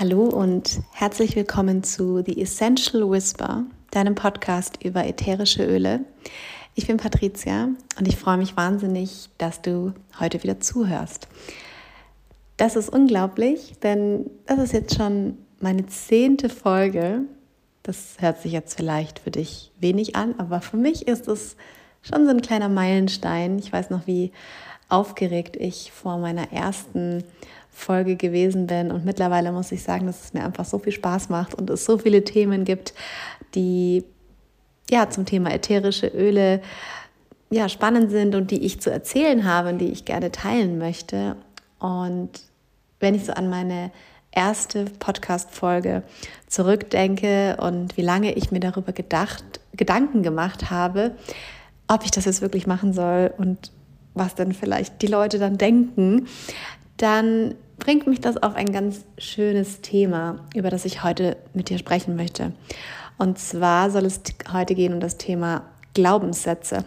Hallo und herzlich willkommen zu The Essential Whisper, deinem Podcast über ätherische Öle. Ich bin Patricia und ich freue mich wahnsinnig, dass du heute wieder zuhörst. Das ist unglaublich, denn das ist jetzt schon meine zehnte Folge. Das hört sich jetzt vielleicht für dich wenig an, aber für mich ist es schon so ein kleiner Meilenstein. Ich weiß noch, wie aufgeregt ich vor meiner ersten Folge gewesen bin. Und mittlerweile muss ich sagen, dass es mir einfach so viel Spaß macht und es so viele Themen gibt, die ja zum Thema ätherische Öle ja spannend sind und die ich zu erzählen habe und die ich gerne teilen möchte. Und wenn ich so an meine erste Podcast-Folge zurückdenke und wie lange ich mir darüber gedacht, Gedanken gemacht habe, ob ich das jetzt wirklich machen soll und was denn vielleicht die Leute dann denken, dann bringt mich das auf ein ganz schönes Thema, über das ich heute mit dir sprechen möchte. Und zwar soll es heute gehen um das Thema Glaubenssätze.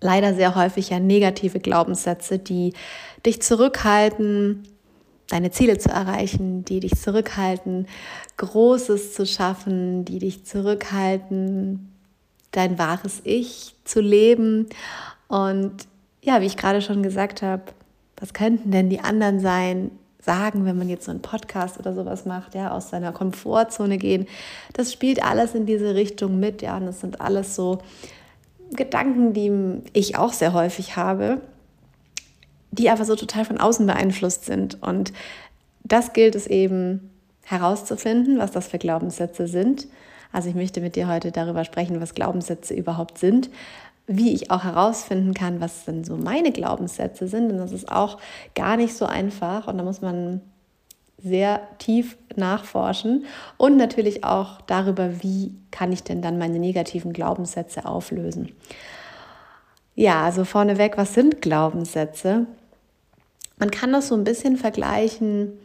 Leider sehr häufig ja negative Glaubenssätze, die dich zurückhalten, deine Ziele zu erreichen, die dich zurückhalten, Großes zu schaffen, die dich zurückhalten, dein wahres Ich zu leben. Und ja, wie ich gerade schon gesagt habe, was könnten denn die anderen sein, sagen, wenn man jetzt so einen Podcast oder sowas macht, ja, aus seiner Komfortzone gehen. Das spielt alles in diese Richtung mit, ja, und das sind alles so Gedanken, die ich auch sehr häufig habe, die aber so total von außen beeinflusst sind. Und das gilt es eben herauszufinden, was das für Glaubenssätze sind. Also ich möchte mit dir heute darüber sprechen, was Glaubenssätze überhaupt sind, wie ich auch herausfinden kann, was denn so meine Glaubenssätze sind. Und das ist auch gar nicht so einfach. Und da muss man sehr tief nachforschen und natürlich auch darüber, wie kann ich denn dann meine negativen Glaubenssätze auflösen. Ja, also vorneweg, was sind Glaubenssätze? Man kann das so ein bisschen vergleichen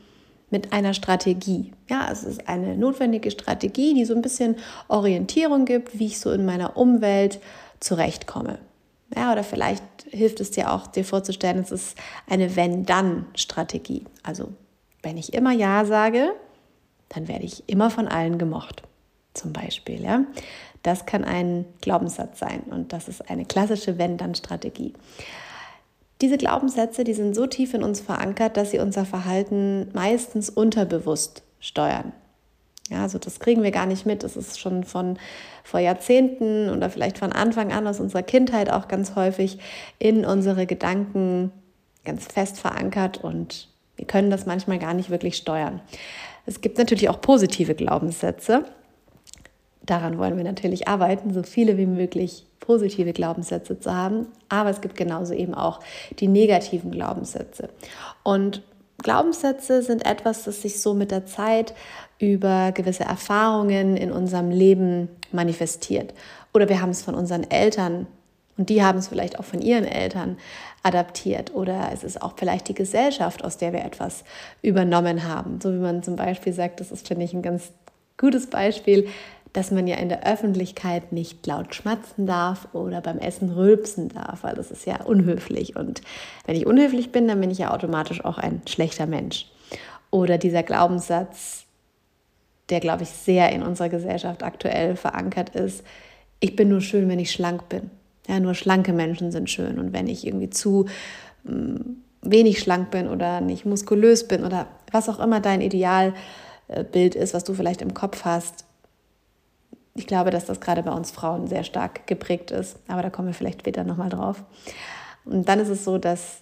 mit einer Strategie. Ja, es ist eine notwendige Strategie, die so ein bisschen Orientierung gibt, wie ich so in meiner Umwelt zurechtkomme. Ja, oder vielleicht hilft es dir auch, dir vorzustellen, es ist eine Wenn-Dann-Strategie. Also, wenn ich immer Ja sage, dann werde ich immer von allen gemocht. Zum Beispiel. Ja? Das kann ein Glaubenssatz sein und das ist eine klassische Wenn-Dann-Strategie. Diese Glaubenssätze, die sind so tief in uns verankert, dass sie unser Verhalten meistens unterbewusst steuern. Ja, also das kriegen wir gar nicht mit. Das ist schon von vor Jahrzehnten oder vielleicht von Anfang an aus unserer Kindheit auch ganz häufig in unsere Gedanken ganz fest verankert und wir können das manchmal gar nicht wirklich steuern. Es gibt natürlich auch positive Glaubenssätze. Daran wollen wir natürlich arbeiten, so viele wie möglich positive Glaubenssätze zu haben. Aber es gibt genauso eben auch die negativen Glaubenssätze. Und Glaubenssätze sind etwas, das sich so mit der Zeit über gewisse Erfahrungen in unserem Leben manifestiert. Oder wir haben es von unseren Eltern und die haben es vielleicht auch von ihren Eltern adaptiert. Oder es ist auch vielleicht die Gesellschaft, aus der wir etwas übernommen haben. So wie man zum Beispiel sagt, das ist, finde ich, ein ganz gutes Beispiel, dass man ja in der Öffentlichkeit nicht laut schmatzen darf oder beim Essen rülpsen darf, weil das ist ja unhöflich. Und wenn ich unhöflich bin, dann bin ich ja automatisch auch ein schlechter Mensch. Oder dieser Glaubenssatz, der, glaube ich, sehr in unserer Gesellschaft aktuell verankert ist, ich bin nur schön, wenn ich schlank bin. Ja, nur schlanke Menschen sind schön. Und wenn ich irgendwie zu mm, wenig schlank bin oder nicht muskulös bin oder was auch immer dein Idealbild ist, was du vielleicht im Kopf hast, ich glaube, dass das gerade bei uns Frauen sehr stark geprägt ist, aber da kommen wir vielleicht später nochmal drauf. Und dann ist es so, dass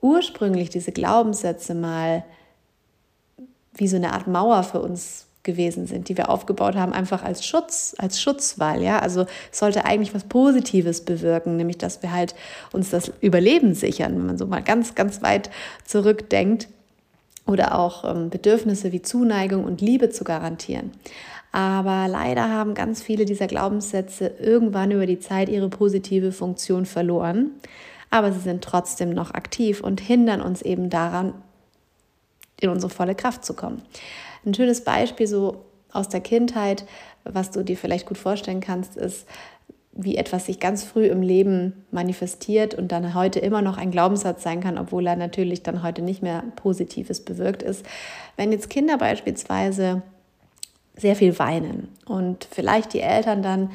ursprünglich diese Glaubenssätze mal wie so eine Art Mauer für uns gewesen sind, die wir aufgebaut haben, einfach als Schutz, als Schutzwall. Ja, also sollte eigentlich was Positives bewirken, nämlich dass wir halt uns das Überleben sichern, wenn man so mal ganz, ganz weit zurückdenkt oder auch ähm, Bedürfnisse wie Zuneigung und Liebe zu garantieren. Aber leider haben ganz viele dieser Glaubenssätze irgendwann über die Zeit ihre positive Funktion verloren. Aber sie sind trotzdem noch aktiv und hindern uns eben daran, in unsere volle Kraft zu kommen. Ein schönes Beispiel so aus der Kindheit, was du dir vielleicht gut vorstellen kannst, ist, wie etwas sich ganz früh im Leben manifestiert und dann heute immer noch ein Glaubenssatz sein kann, obwohl er natürlich dann heute nicht mehr Positives bewirkt ist. Wenn jetzt Kinder beispielsweise sehr viel weinen und vielleicht die Eltern dann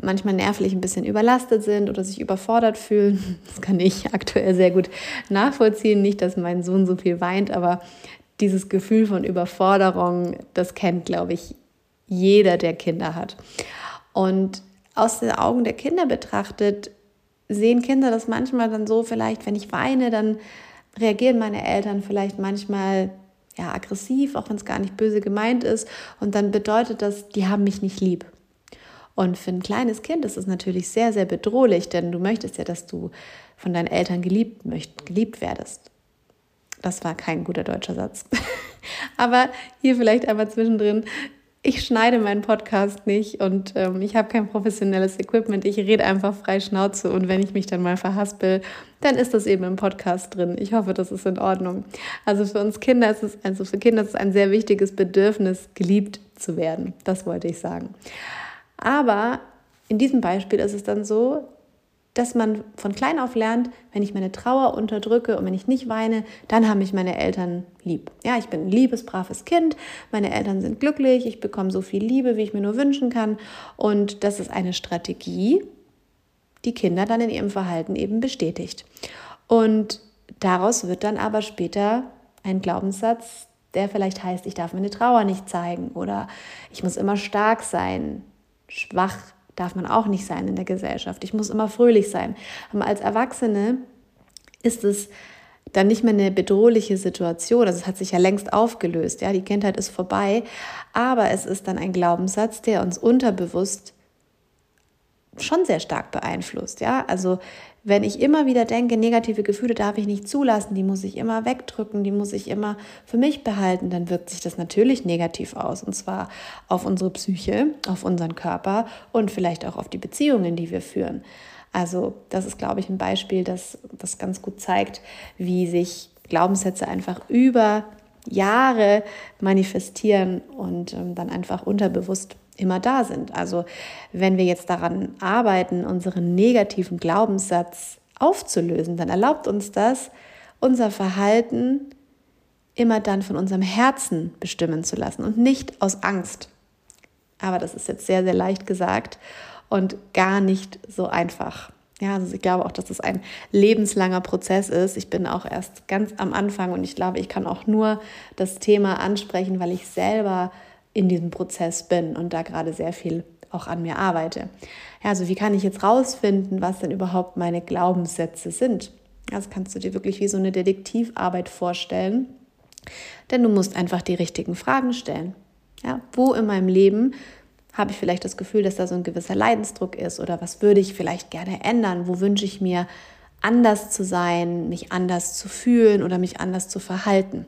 manchmal nervlich ein bisschen überlastet sind oder sich überfordert fühlen. Das kann ich aktuell sehr gut nachvollziehen. Nicht, dass mein Sohn so viel weint, aber dieses Gefühl von Überforderung, das kennt, glaube ich, jeder, der Kinder hat. Und aus den Augen der Kinder betrachtet, sehen Kinder das manchmal dann so, vielleicht, wenn ich weine, dann reagieren meine Eltern vielleicht manchmal ja, aggressiv, auch wenn es gar nicht böse gemeint ist. Und dann bedeutet das, die haben mich nicht lieb. Und für ein kleines Kind ist es natürlich sehr, sehr bedrohlich, denn du möchtest ja, dass du von deinen Eltern geliebt, möcht, geliebt werdest. Das war kein guter deutscher Satz. Aber hier vielleicht einmal zwischendrin ich schneide meinen Podcast nicht und ähm, ich habe kein professionelles Equipment. Ich rede einfach frei Schnauze und wenn ich mich dann mal verhaspel, dann ist das eben im Podcast drin. Ich hoffe, das ist in Ordnung. Also für uns Kinder ist es, also für Kinder ist es ein sehr wichtiges Bedürfnis, geliebt zu werden. Das wollte ich sagen. Aber in diesem Beispiel ist es dann so, dass man von klein auf lernt, wenn ich meine Trauer unterdrücke und wenn ich nicht weine, dann haben mich meine Eltern lieb. Ja, ich bin ein liebes, braves Kind, meine Eltern sind glücklich, ich bekomme so viel Liebe, wie ich mir nur wünschen kann. Und das ist eine Strategie, die Kinder dann in ihrem Verhalten eben bestätigt. Und daraus wird dann aber später ein Glaubenssatz, der vielleicht heißt, ich darf meine Trauer nicht zeigen oder ich muss immer stark sein, schwach darf man auch nicht sein in der Gesellschaft. Ich muss immer fröhlich sein. Aber als Erwachsene ist es dann nicht mehr eine bedrohliche Situation. Also es hat sich ja längst aufgelöst. Ja, die Kindheit ist vorbei. Aber es ist dann ein Glaubenssatz, der uns unterbewusst schon sehr stark beeinflusst. Ja, also wenn ich immer wieder denke, negative Gefühle darf ich nicht zulassen, die muss ich immer wegdrücken, die muss ich immer für mich behalten, dann wirkt sich das natürlich negativ aus. Und zwar auf unsere Psyche, auf unseren Körper und vielleicht auch auf die Beziehungen, die wir führen. Also das ist, glaube ich, ein Beispiel, das, das ganz gut zeigt, wie sich Glaubenssätze einfach über Jahre manifestieren und ähm, dann einfach unterbewusst immer da sind. Also wenn wir jetzt daran arbeiten, unseren negativen Glaubenssatz aufzulösen, dann erlaubt uns das, unser Verhalten immer dann von unserem Herzen bestimmen zu lassen und nicht aus Angst. Aber das ist jetzt sehr, sehr leicht gesagt und gar nicht so einfach. Ja, also ich glaube auch, dass das ein lebenslanger Prozess ist. Ich bin auch erst ganz am Anfang und ich glaube, ich kann auch nur das Thema ansprechen, weil ich selber in diesem Prozess bin und da gerade sehr viel auch an mir arbeite. Ja, also wie kann ich jetzt rausfinden, was denn überhaupt meine Glaubenssätze sind? Das kannst du dir wirklich wie so eine Detektivarbeit vorstellen, denn du musst einfach die richtigen Fragen stellen. Ja, wo in meinem Leben habe ich vielleicht das Gefühl, dass da so ein gewisser Leidensdruck ist oder was würde ich vielleicht gerne ändern? Wo wünsche ich mir anders zu sein, mich anders zu fühlen oder mich anders zu verhalten?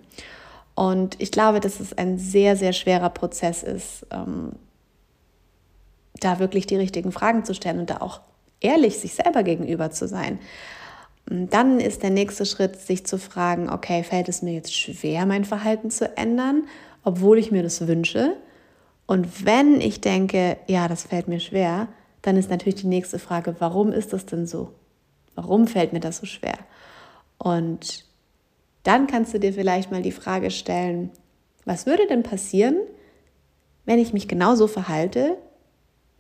Und ich glaube, dass es ein sehr, sehr schwerer Prozess ist, ähm, da wirklich die richtigen Fragen zu stellen und da auch ehrlich sich selber gegenüber zu sein. Und dann ist der nächste Schritt, sich zu fragen, okay, fällt es mir jetzt schwer, mein Verhalten zu ändern, obwohl ich mir das wünsche? Und wenn ich denke, ja, das fällt mir schwer, dann ist natürlich die nächste Frage, warum ist das denn so? Warum fällt mir das so schwer? Und dann kannst du dir vielleicht mal die Frage stellen, was würde denn passieren, wenn ich mich genauso verhalte,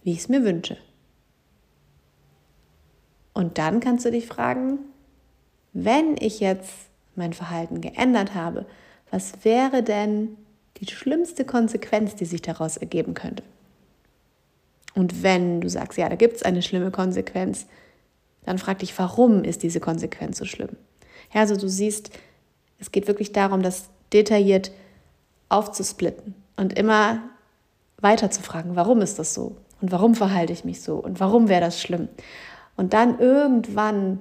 wie ich es mir wünsche? Und dann kannst du dich fragen, wenn ich jetzt mein Verhalten geändert habe, was wäre denn die schlimmste Konsequenz, die sich daraus ergeben könnte? Und wenn du sagst, ja, da gibt es eine schlimme Konsequenz, dann frag dich, warum ist diese Konsequenz so schlimm? Ja, also du siehst, es geht wirklich darum, das detailliert aufzusplitten und immer weiter zu fragen, warum ist das so? Und warum verhalte ich mich so? Und warum wäre das schlimm? Und dann irgendwann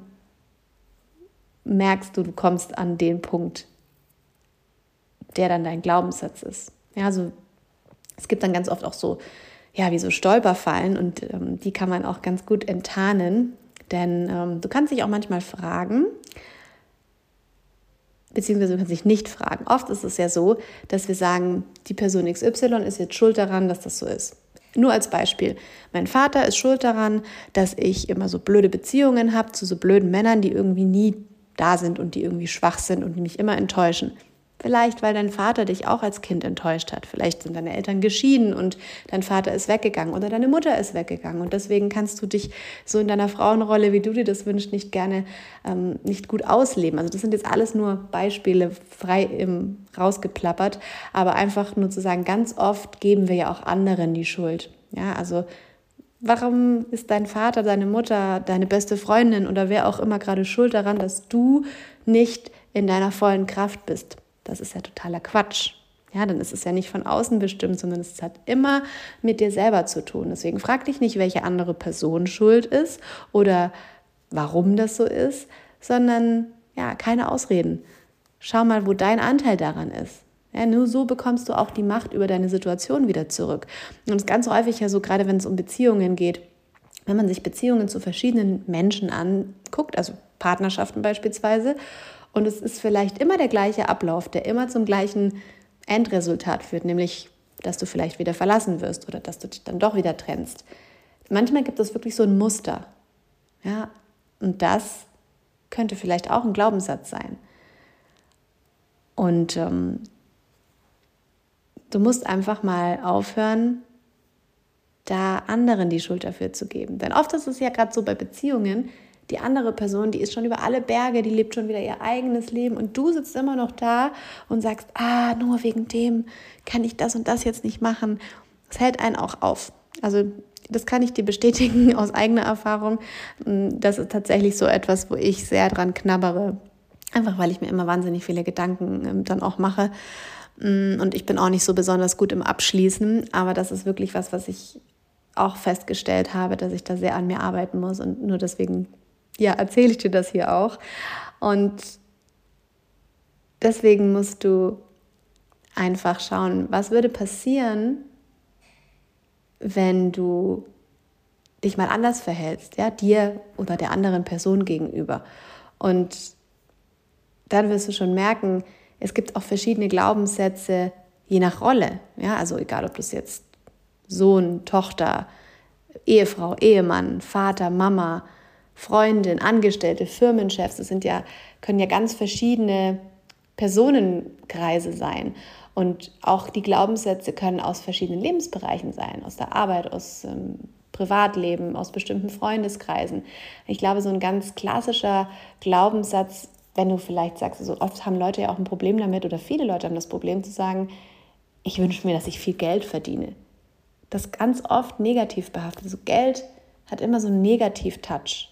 merkst du, du kommst an den Punkt, der dann dein Glaubenssatz ist. Ja, also es gibt dann ganz oft auch so, ja, wie so Stolperfallen und ähm, die kann man auch ganz gut enttarnen, denn ähm, du kannst dich auch manchmal fragen, beziehungsweise du kannst dich nicht fragen. Oft ist es ja so, dass wir sagen, die Person XY ist jetzt schuld daran, dass das so ist. Nur als Beispiel. Mein Vater ist schuld daran, dass ich immer so blöde Beziehungen habe zu so blöden Männern, die irgendwie nie da sind und die irgendwie schwach sind und die mich immer enttäuschen. Vielleicht, weil dein Vater dich auch als Kind enttäuscht hat. Vielleicht sind deine Eltern geschieden und dein Vater ist weggegangen oder deine Mutter ist weggegangen. Und deswegen kannst du dich so in deiner Frauenrolle, wie du dir das wünschst, nicht gerne, ähm, nicht gut ausleben. Also das sind jetzt alles nur Beispiele frei im, rausgeplappert. Aber einfach nur zu sagen, ganz oft geben wir ja auch anderen die Schuld. Ja, also Warum ist dein Vater, deine Mutter, deine beste Freundin oder wer auch immer gerade schuld daran, dass du nicht in deiner vollen Kraft bist? Das ist ja totaler Quatsch. Ja, dann ist es ja nicht von außen bestimmt, sondern es hat immer mit dir selber zu tun. Deswegen frag dich nicht, welche andere Person schuld ist oder warum das so ist, sondern ja, keine Ausreden. Schau mal, wo dein Anteil daran ist. Ja, nur so bekommst du auch die Macht über deine Situation wieder zurück. Und es ist ganz häufig ja so, gerade wenn es um Beziehungen geht, wenn man sich Beziehungen zu verschiedenen Menschen anguckt, also Partnerschaften beispielsweise, und es ist vielleicht immer der gleiche Ablauf, der immer zum gleichen Endresultat führt, nämlich, dass du vielleicht wieder verlassen wirst oder dass du dich dann doch wieder trennst. Manchmal gibt es wirklich so ein Muster. Ja, und das könnte vielleicht auch ein Glaubenssatz sein. Und ähm, du musst einfach mal aufhören, da anderen die Schuld dafür zu geben. Denn oft ist es ja gerade so bei Beziehungen, die andere Person, die ist schon über alle Berge, die lebt schon wieder ihr eigenes Leben und du sitzt immer noch da und sagst, ah, nur wegen dem kann ich das und das jetzt nicht machen. Das hält einen auch auf. Also das kann ich dir bestätigen aus eigener Erfahrung. Das ist tatsächlich so etwas, wo ich sehr dran knabbere. Einfach weil ich mir immer wahnsinnig viele Gedanken ähm, dann auch mache. Und ich bin auch nicht so besonders gut im Abschließen, aber das ist wirklich was, was ich auch festgestellt habe, dass ich da sehr an mir arbeiten muss. Und nur deswegen ja, erzähle ich dir das hier auch. Und deswegen musst du einfach schauen, was würde passieren, wenn du dich mal anders verhältst, ja, dir oder der anderen Person gegenüber. Und dann wirst du schon merken, es gibt auch verschiedene Glaubenssätze je nach Rolle, ja, also egal ob du es jetzt Sohn, Tochter, Ehefrau, Ehemann, Vater, Mama, Freundin, Angestellte, Firmenchefs, das sind ja, können ja ganz verschiedene Personenkreise sein. Und auch die Glaubenssätze können aus verschiedenen Lebensbereichen sein, aus der Arbeit, aus ähm, Privatleben, aus bestimmten Freundeskreisen. Ich glaube, so ein ganz klassischer Glaubenssatz, wenn du vielleicht sagst, so oft haben Leute ja auch ein Problem damit oder viele Leute haben das Problem zu sagen, ich wünsche mir, dass ich viel Geld verdiene. Das ganz oft negativ behaftet. Also Geld hat immer so einen Negativ-Touch.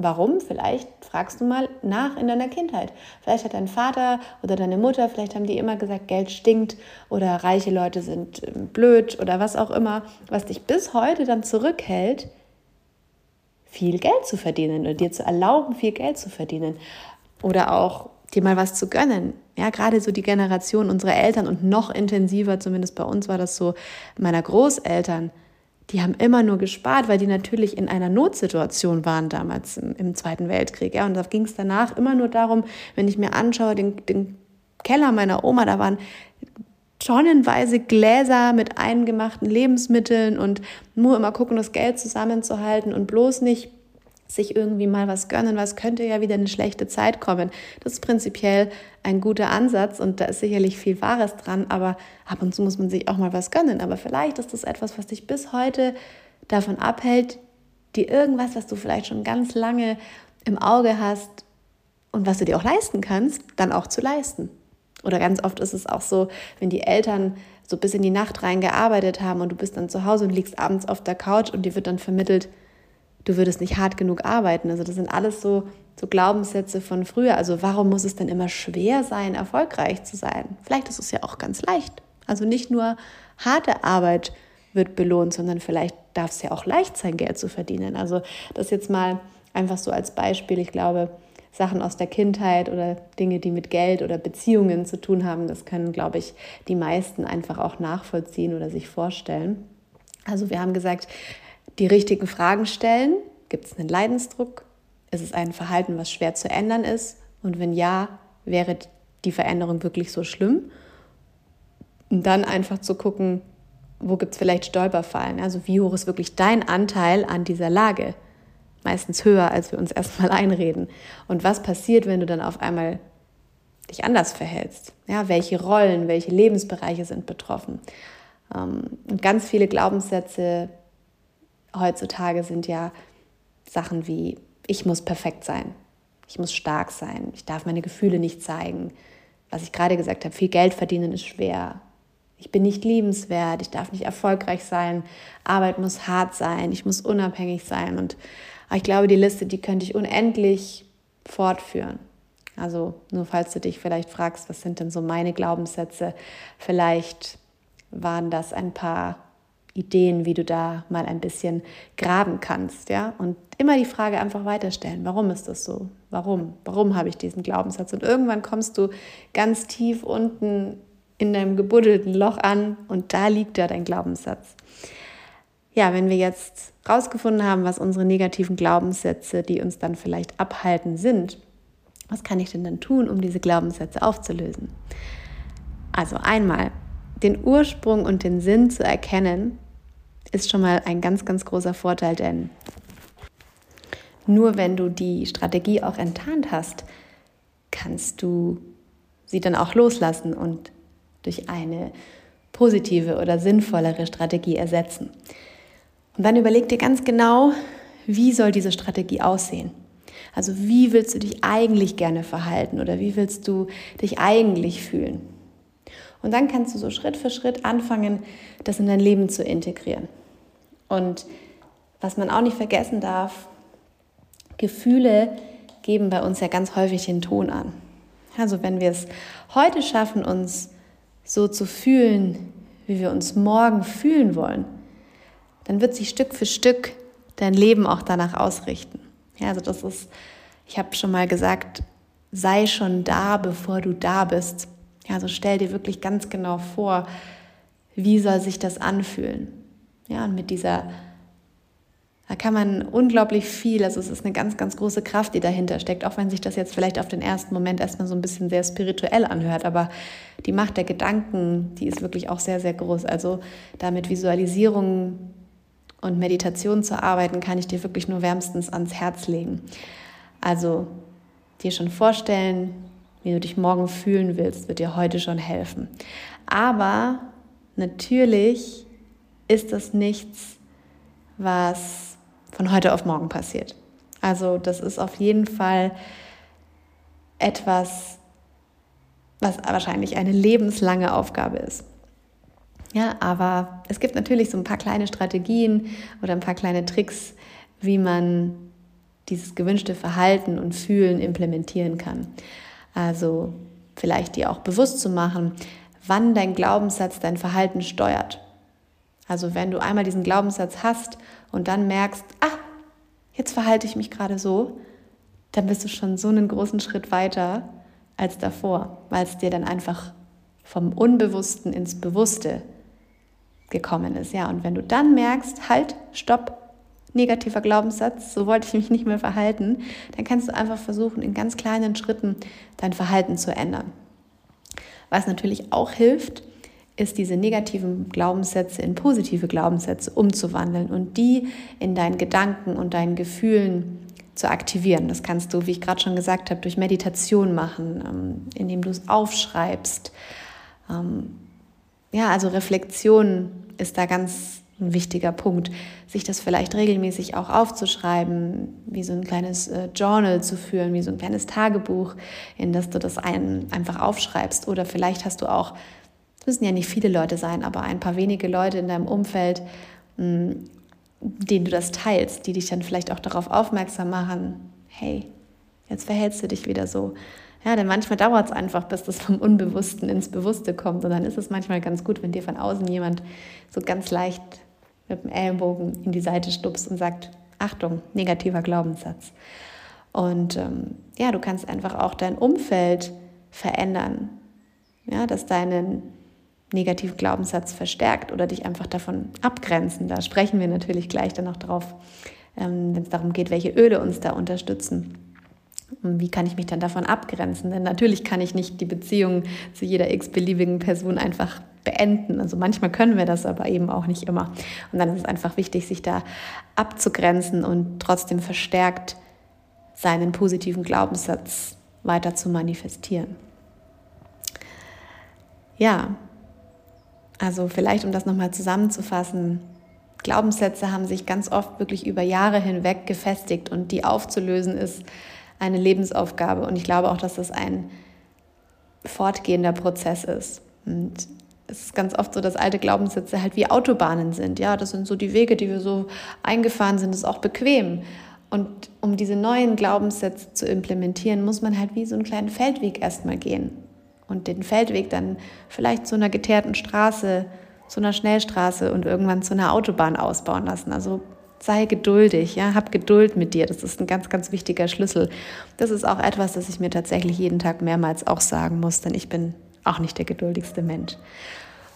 Warum? Vielleicht fragst du mal nach in deiner Kindheit. Vielleicht hat dein Vater oder deine Mutter, vielleicht haben die immer gesagt, Geld stinkt oder reiche Leute sind ähm, blöd oder was auch immer, was dich bis heute dann zurückhält, viel Geld zu verdienen oder dir zu erlauben, viel Geld zu verdienen oder auch dir mal was zu gönnen. Ja, gerade so die Generation unserer Eltern und noch intensiver, zumindest bei uns war das so, meiner Großeltern die haben immer nur gespart, weil die natürlich in einer Notsituation waren damals im, im Zweiten Weltkrieg. Ja, und da ging es danach immer nur darum, wenn ich mir anschaue, den, den Keller meiner Oma, da waren tonnenweise Gläser mit eingemachten Lebensmitteln und nur immer gucken, das Geld zusammenzuhalten und bloß nicht sich irgendwie mal was gönnen, es könnte ja wieder eine schlechte Zeit kommen. Das ist prinzipiell ein guter Ansatz und da ist sicherlich viel Wahres dran, aber ab und zu muss man sich auch mal was gönnen. Aber vielleicht ist das etwas, was dich bis heute davon abhält, dir irgendwas, was du vielleicht schon ganz lange im Auge hast und was du dir auch leisten kannst, dann auch zu leisten. Oder ganz oft ist es auch so, wenn die Eltern so bis in die Nacht rein gearbeitet haben und du bist dann zu Hause und liegst abends auf der Couch und dir wird dann vermittelt, du würdest nicht hart genug arbeiten. Also das sind alles so, so Glaubenssätze von früher. Also warum muss es denn immer schwer sein, erfolgreich zu sein? Vielleicht ist es ja auch ganz leicht. Also nicht nur harte Arbeit wird belohnt, sondern vielleicht darf es ja auch leicht sein, Geld zu verdienen. Also das jetzt mal einfach so als Beispiel. Ich glaube, Sachen aus der Kindheit oder Dinge, die mit Geld oder Beziehungen zu tun haben, das können, glaube ich, die meisten einfach auch nachvollziehen oder sich vorstellen. Also wir haben gesagt, die richtigen Fragen stellen. Gibt es einen Leidensdruck? Ist es ein Verhalten, was schwer zu ändern ist? Und wenn ja, wäre die Veränderung wirklich so schlimm? Und dann einfach zu gucken, wo gibt es vielleicht Stolperfallen? Also wie hoch ist wirklich dein Anteil an dieser Lage? Meistens höher, als wir uns erstmal einreden. Und was passiert, wenn du dann auf einmal dich anders verhältst? Ja, welche Rollen, welche Lebensbereiche sind betroffen? Ähm, und ganz viele Glaubenssätze heutzutage sind ja Sachen wie, ich muss perfekt sein, ich muss stark sein, ich darf meine Gefühle nicht zeigen. Was ich gerade gesagt habe, viel Geld verdienen ist schwer. Ich bin nicht liebenswert, ich darf nicht erfolgreich sein, Arbeit muss hart sein, ich muss unabhängig sein. Und ich glaube, die Liste, die könnte ich unendlich fortführen. Also nur falls du dich vielleicht fragst, was sind denn so meine Glaubenssätze, vielleicht waren das ein paar Ideen, wie du da mal ein bisschen graben kannst, ja? Und immer die Frage einfach weiterstellen, warum ist das so? Warum? Warum habe ich diesen Glaubenssatz? Und irgendwann kommst du ganz tief unten in deinem gebuddelten Loch an und da liegt da dein Glaubenssatz. Ja, wenn wir jetzt rausgefunden haben, was unsere negativen Glaubenssätze, die uns dann vielleicht abhalten, sind, was kann ich denn dann tun, um diese Glaubenssätze aufzulösen? Also einmal den Ursprung und den Sinn zu erkennen, ist schon mal ein ganz, ganz großer Vorteil, denn nur wenn du die Strategie auch enttarnt hast, kannst du sie dann auch loslassen und durch eine positive oder sinnvollere Strategie ersetzen. Und dann überleg dir ganz genau, wie soll diese Strategie aussehen? Also wie willst du dich eigentlich gerne verhalten oder wie willst du dich eigentlich fühlen? Und dann kannst du so Schritt für Schritt anfangen, das in dein Leben zu integrieren. Und was man auch nicht vergessen darf, Gefühle geben bei uns ja ganz häufig den Ton an. Also wenn wir es heute schaffen, uns so zu fühlen, wie wir uns morgen fühlen wollen, dann wird sich Stück für Stück dein Leben auch danach ausrichten. Ja, also das ist, ich habe schon mal gesagt, sei schon da, bevor du da bist. Ja, also stell dir wirklich ganz genau vor, wie soll sich das anfühlen? Ja, und mit dieser, da kann man unglaublich viel, also es ist eine ganz, ganz große Kraft, die dahinter steckt, auch wenn sich das jetzt vielleicht auf den ersten Moment erstmal so ein bisschen sehr spirituell anhört, aber die Macht der Gedanken, die ist wirklich auch sehr, sehr groß. Also da mit Visualisierung und Meditation zu arbeiten, kann ich dir wirklich nur wärmstens ans Herz legen. Also dir schon vorstellen, wie du dich morgen fühlen willst, wird dir heute schon helfen. Aber natürlich ist das nichts, was von heute auf morgen passiert. Also das ist auf jeden Fall etwas, was wahrscheinlich eine lebenslange Aufgabe ist. Ja, aber es gibt natürlich so ein paar kleine Strategien oder ein paar kleine Tricks, wie man dieses gewünschte Verhalten und Fühlen implementieren kann. Also vielleicht dir auch bewusst zu machen, wann dein Glaubenssatz dein Verhalten steuert. Also wenn du einmal diesen Glaubenssatz hast und dann merkst, ah, jetzt verhalte ich mich gerade so, dann bist du schon so einen großen Schritt weiter als davor, weil es dir dann einfach vom Unbewussten ins Bewusste gekommen ist. Ja, und wenn du dann merkst, halt, stopp, negativer Glaubenssatz, so wollte ich mich nicht mehr verhalten, dann kannst du einfach versuchen, in ganz kleinen Schritten dein Verhalten zu ändern. Was natürlich auch hilft, ist diese negativen Glaubenssätze in positive Glaubenssätze umzuwandeln und die in deinen Gedanken und deinen Gefühlen zu aktivieren. Das kannst du, wie ich gerade schon gesagt habe, durch Meditation machen, ähm, indem du es aufschreibst. Ähm, ja, also Reflexion ist da ganz ein wichtiger Punkt, sich das vielleicht regelmäßig auch aufzuschreiben, wie so ein kleines äh, Journal zu führen, wie so ein kleines Tagebuch, in das du das ein, einfach aufschreibst. Oder vielleicht hast du auch, müssen ja nicht viele Leute sein, aber ein paar wenige Leute in deinem Umfeld, hm, denen du das teilst, die dich dann vielleicht auch darauf aufmerksam machen, hey, jetzt verhältst du dich wieder so. Ja, denn manchmal dauert es einfach, bis das vom Unbewussten ins Bewusste kommt. Und dann ist es manchmal ganz gut, wenn dir von außen jemand so ganz leicht mit dem Ellenbogen in die Seite stupst und sagt, Achtung, negativer Glaubenssatz. Und ähm, ja, du kannst einfach auch dein Umfeld verändern, ja, dass deinen negativen Glaubenssatz verstärkt oder dich einfach davon abgrenzen. Da sprechen wir natürlich gleich dann noch drauf, ähm, wenn es darum geht, welche Öle uns da unterstützen. wie kann ich mich dann davon abgrenzen? Denn natürlich kann ich nicht die Beziehung zu jeder x-beliebigen Person einfach beenden. Also manchmal können wir das, aber eben auch nicht immer. Und dann ist es einfach wichtig, sich da abzugrenzen und trotzdem verstärkt seinen positiven Glaubenssatz weiter zu manifestieren. Ja, also vielleicht um das nochmal zusammenzufassen, Glaubenssätze haben sich ganz oft wirklich über Jahre hinweg gefestigt und die aufzulösen ist eine Lebensaufgabe. Und ich glaube auch, dass das ein fortgehender Prozess ist. Und es ist ganz oft so, dass alte Glaubenssätze halt wie Autobahnen sind. Ja, das sind so die Wege, die wir so eingefahren sind, das ist auch bequem. Und um diese neuen Glaubenssätze zu implementieren, muss man halt wie so einen kleinen Feldweg erstmal gehen. Und den Feldweg dann vielleicht zu einer geteerten Straße, zu einer Schnellstraße und irgendwann zu einer Autobahn ausbauen lassen. Also sei geduldig, ja, hab Geduld mit dir. Das ist ein ganz, ganz wichtiger Schlüssel. Das ist auch etwas, das ich mir tatsächlich jeden Tag mehrmals auch sagen muss, denn ich bin auch nicht der geduldigste Mensch.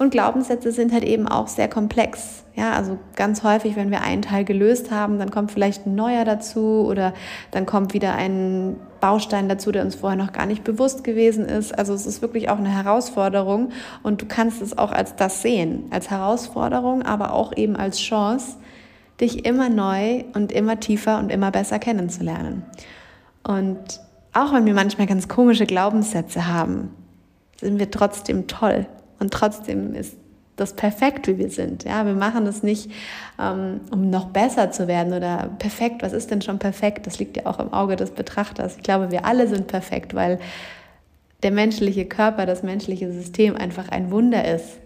Und Glaubenssätze sind halt eben auch sehr komplex. Ja, also ganz häufig, wenn wir einen Teil gelöst haben, dann kommt vielleicht ein neuer dazu oder dann kommt wieder ein Baustein dazu, der uns vorher noch gar nicht bewusst gewesen ist. Also es ist wirklich auch eine Herausforderung und du kannst es auch als das sehen, als Herausforderung, aber auch eben als Chance, dich immer neu und immer tiefer und immer besser kennenzulernen. Und auch wenn wir manchmal ganz komische Glaubenssätze haben, sind wir trotzdem toll und trotzdem ist das perfekt, wie wir sind. Ja, wir machen das nicht, ähm, um noch besser zu werden oder perfekt. Was ist denn schon perfekt? Das liegt ja auch im Auge des Betrachters. Ich glaube, wir alle sind perfekt, weil der menschliche Körper, das menschliche System einfach ein Wunder ist.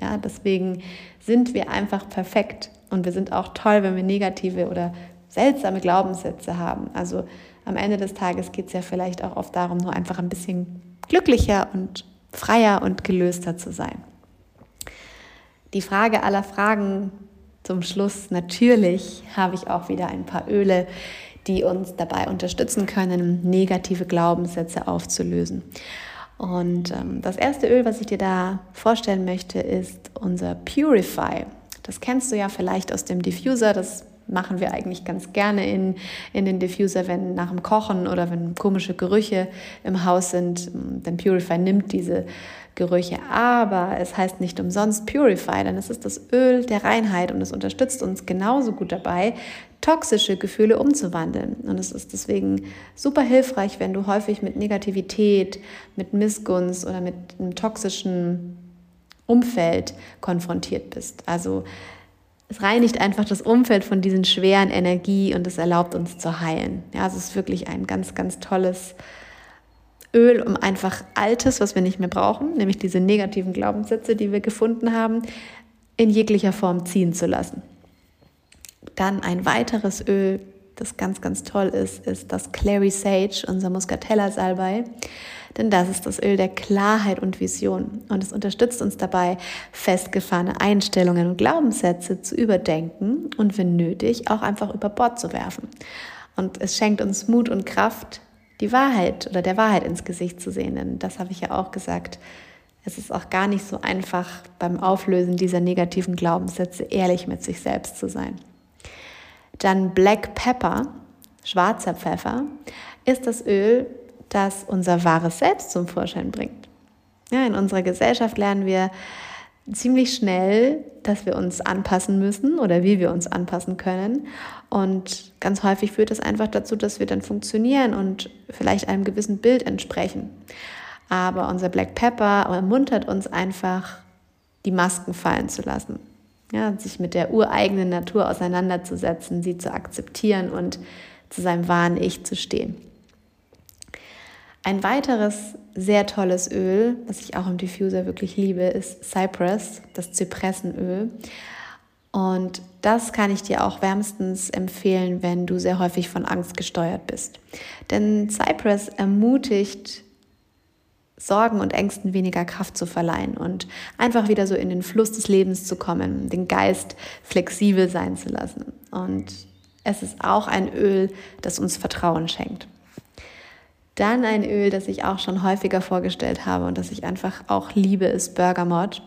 Ja, deswegen sind wir einfach perfekt. Und wir sind auch toll, wenn wir negative oder seltsame Glaubenssätze haben. Also am Ende des Tages geht es ja vielleicht auch oft darum, nur einfach ein bisschen glücklicher und freier und gelöster zu sein. Die Frage aller Fragen zum Schluss. Natürlich habe ich auch wieder ein paar Öle, die uns dabei unterstützen können, negative Glaubenssätze aufzulösen. Und ähm, das erste Öl, was ich dir da vorstellen möchte, ist unser Purify. Das kennst du ja vielleicht aus dem Diffuser. Das machen wir eigentlich ganz gerne in, in den Diffuser, wenn nach dem Kochen oder wenn komische Gerüche im Haus sind. Denn Purify nimmt diese Gerüche. Aber es heißt nicht umsonst Purify, denn es ist das Öl der Reinheit und es unterstützt uns genauso gut dabei, toxische Gefühle umzuwandeln. Und es ist deswegen super hilfreich, wenn du häufig mit Negativität, mit Missgunst oder mit einem toxischen Umfeld konfrontiert bist. Also es reinigt einfach das Umfeld von diesen schweren Energie und es erlaubt uns zu heilen. Ja, es ist wirklich ein ganz, ganz tolles Öl, um einfach Altes, was wir nicht mehr brauchen, nämlich diese negativen Glaubenssätze, die wir gefunden haben, in jeglicher Form ziehen zu lassen. Dann ein weiteres Öl, das ganz, ganz toll ist, ist das Clary Sage, unser Muscatella Salbei. Denn das ist das Öl der Klarheit und Vision. Und es unterstützt uns dabei, festgefahrene Einstellungen und Glaubenssätze zu überdenken und wenn nötig auch einfach über Bord zu werfen. Und es schenkt uns Mut und Kraft, die Wahrheit oder der Wahrheit ins Gesicht zu sehen. Denn das habe ich ja auch gesagt. Es ist auch gar nicht so einfach, beim Auflösen dieser negativen Glaubenssätze ehrlich mit sich selbst zu sein. Dann Black Pepper, schwarzer Pfeffer, ist das Öl, das unser wahres Selbst zum Vorschein bringt. Ja, in unserer Gesellschaft lernen wir ziemlich schnell, dass wir uns anpassen müssen oder wie wir uns anpassen können. Und ganz häufig führt das einfach dazu, dass wir dann funktionieren und vielleicht einem gewissen Bild entsprechen. Aber unser Black Pepper ermuntert uns einfach, die Masken fallen zu lassen. Ja, sich mit der ureigenen Natur auseinanderzusetzen, sie zu akzeptieren und zu seinem wahren Ich zu stehen. Ein weiteres sehr tolles Öl, was ich auch im Diffuser wirklich liebe, ist Cypress, das Zypressenöl. Und das kann ich dir auch wärmstens empfehlen, wenn du sehr häufig von Angst gesteuert bist. Denn Cypress ermutigt, Sorgen und Ängsten weniger Kraft zu verleihen und einfach wieder so in den Fluss des Lebens zu kommen, den Geist flexibel sein zu lassen. Und es ist auch ein Öl, das uns Vertrauen schenkt. Dann ein Öl, das ich auch schon häufiger vorgestellt habe und das ich einfach auch liebe, ist Bergamot.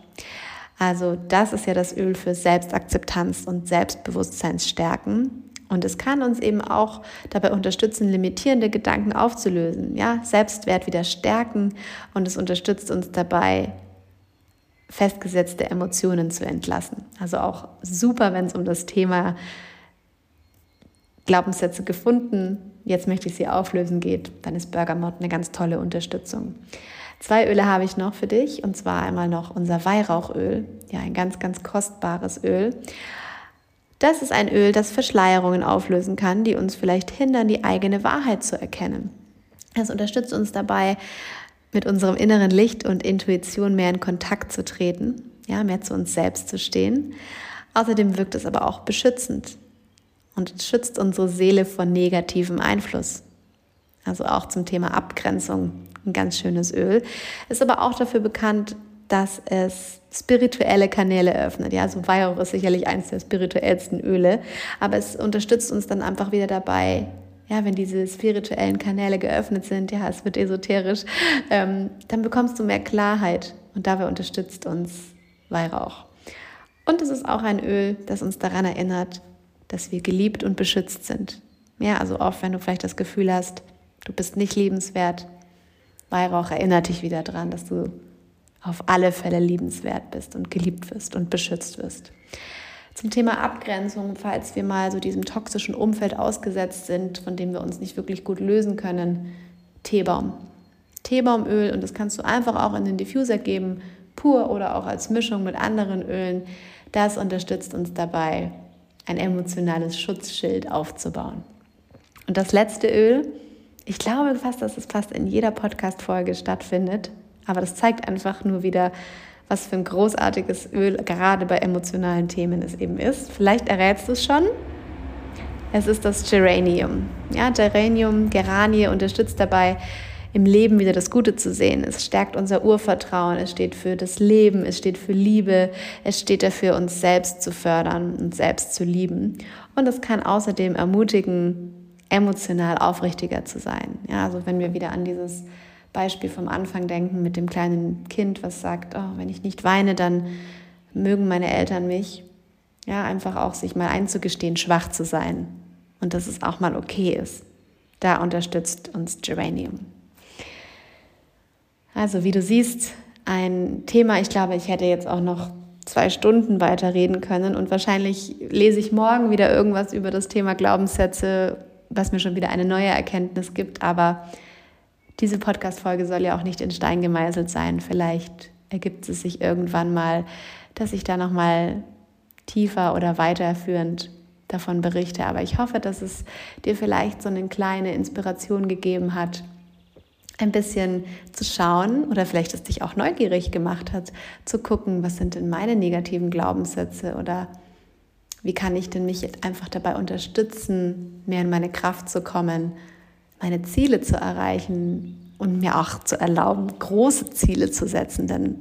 Also das ist ja das Öl für Selbstakzeptanz und Selbstbewusstseinsstärken. Und es kann uns eben auch dabei unterstützen, limitierende Gedanken aufzulösen, ja, Selbstwert wieder stärken und es unterstützt uns dabei, festgesetzte Emotionen zu entlassen. Also auch super, wenn es um das Thema Glaubenssätze gefunden, jetzt möchte ich sie auflösen geht, dann ist Bergamot eine ganz tolle Unterstützung. Zwei Öle habe ich noch für dich und zwar einmal noch unser Weihrauchöl, ja ein ganz, ganz kostbares Öl. Das ist ein Öl, das Verschleierungen auflösen kann, die uns vielleicht hindern, die eigene Wahrheit zu erkennen. Es unterstützt uns dabei, mit unserem inneren Licht und Intuition mehr in Kontakt zu treten, ja, mehr zu uns selbst zu stehen. Außerdem wirkt es aber auch beschützend und schützt unsere Seele vor negativem Einfluss. Also auch zum Thema Abgrenzung ein ganz schönes Öl. Ist aber auch dafür bekannt, dass es spirituelle Kanäle öffnet. Ja, also Weihrauch ist sicherlich eines der spirituellsten Öle, aber es unterstützt uns dann einfach wieder dabei, ja, wenn diese spirituellen Kanäle geöffnet sind, ja, es wird esoterisch, ähm, dann bekommst du mehr Klarheit und dabei unterstützt uns Weihrauch. Und es ist auch ein Öl, das uns daran erinnert, dass wir geliebt und beschützt sind. Ja, also oft, wenn du vielleicht das Gefühl hast, du bist nicht liebenswert, Weihrauch erinnert dich wieder daran, dass du auf alle Fälle liebenswert bist und geliebt wirst und beschützt wirst. Zum Thema Abgrenzung, falls wir mal so diesem toxischen Umfeld ausgesetzt sind, von dem wir uns nicht wirklich gut lösen können, Teebaum. Teebaumöl und das kannst du einfach auch in den Diffuser geben, pur oder auch als Mischung mit anderen Ölen. Das unterstützt uns dabei, ein emotionales Schutzschild aufzubauen. Und das letzte Öl, ich glaube fast, dass es fast in jeder Podcast-Folge stattfindet, aber das zeigt einfach nur wieder, was für ein großartiges Öl gerade bei emotionalen Themen es eben ist. Vielleicht errätst du es schon. Es ist das Geranium. Ja, Geranium, Geranie unterstützt dabei, im Leben wieder das Gute zu sehen. Es stärkt unser Urvertrauen, es steht für das Leben, es steht für Liebe, es steht dafür, uns selbst zu fördern und selbst zu lieben. Und es kann außerdem ermutigen, emotional aufrichtiger zu sein. Ja, also wenn wir wieder an dieses Beispiel vom Anfang denken mit dem kleinen Kind, was sagt, oh, wenn ich nicht weine, dann mögen meine Eltern mich. Ja, einfach auch sich mal einzugestehen, schwach zu sein und dass es auch mal okay ist. Da unterstützt uns Geranium. Also wie du siehst, ein Thema, ich glaube, ich hätte jetzt auch noch zwei Stunden weiter reden können und wahrscheinlich lese ich morgen wieder irgendwas über das Thema Glaubenssätze, was mir schon wieder eine neue Erkenntnis gibt, aber diese Podcast-Folge soll ja auch nicht in Stein gemeißelt sein. Vielleicht ergibt es sich irgendwann mal, dass ich da nochmal tiefer oder weiterführend davon berichte. Aber ich hoffe, dass es dir vielleicht so eine kleine Inspiration gegeben hat, ein bisschen zu schauen oder vielleicht es dich auch neugierig gemacht hat, zu gucken, was sind denn meine negativen Glaubenssätze oder wie kann ich denn mich einfach dabei unterstützen, mehr in meine Kraft zu kommen, meine Ziele zu erreichen und mir auch zu erlauben, große Ziele zu setzen. Denn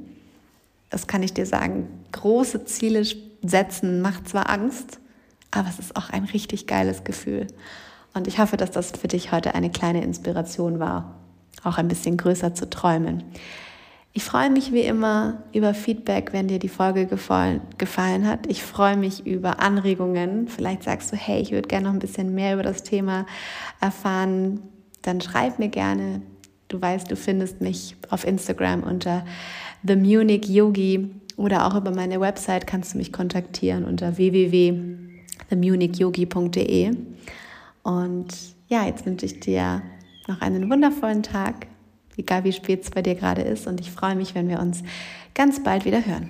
das kann ich dir sagen, große Ziele setzen macht zwar Angst, aber es ist auch ein richtig geiles Gefühl. Und ich hoffe, dass das für dich heute eine kleine Inspiration war, auch ein bisschen größer zu träumen. Ich freue mich wie immer über Feedback, wenn dir die Folge gefallen, hat. Ich freue mich über Anregungen. Vielleicht sagst du, hey, ich würde gerne noch ein bisschen mehr über das Thema erfahren. Dann schreib mir gerne. Du weißt, du findest mich auf Instagram unter The Munich Yogi oder auch über meine Website kannst du mich kontaktieren unter www.themunichyogi.de. Und ja, jetzt wünsche ich dir noch einen wundervollen Tag egal wie spät es bei dir gerade ist. Und ich freue mich, wenn wir uns ganz bald wieder hören.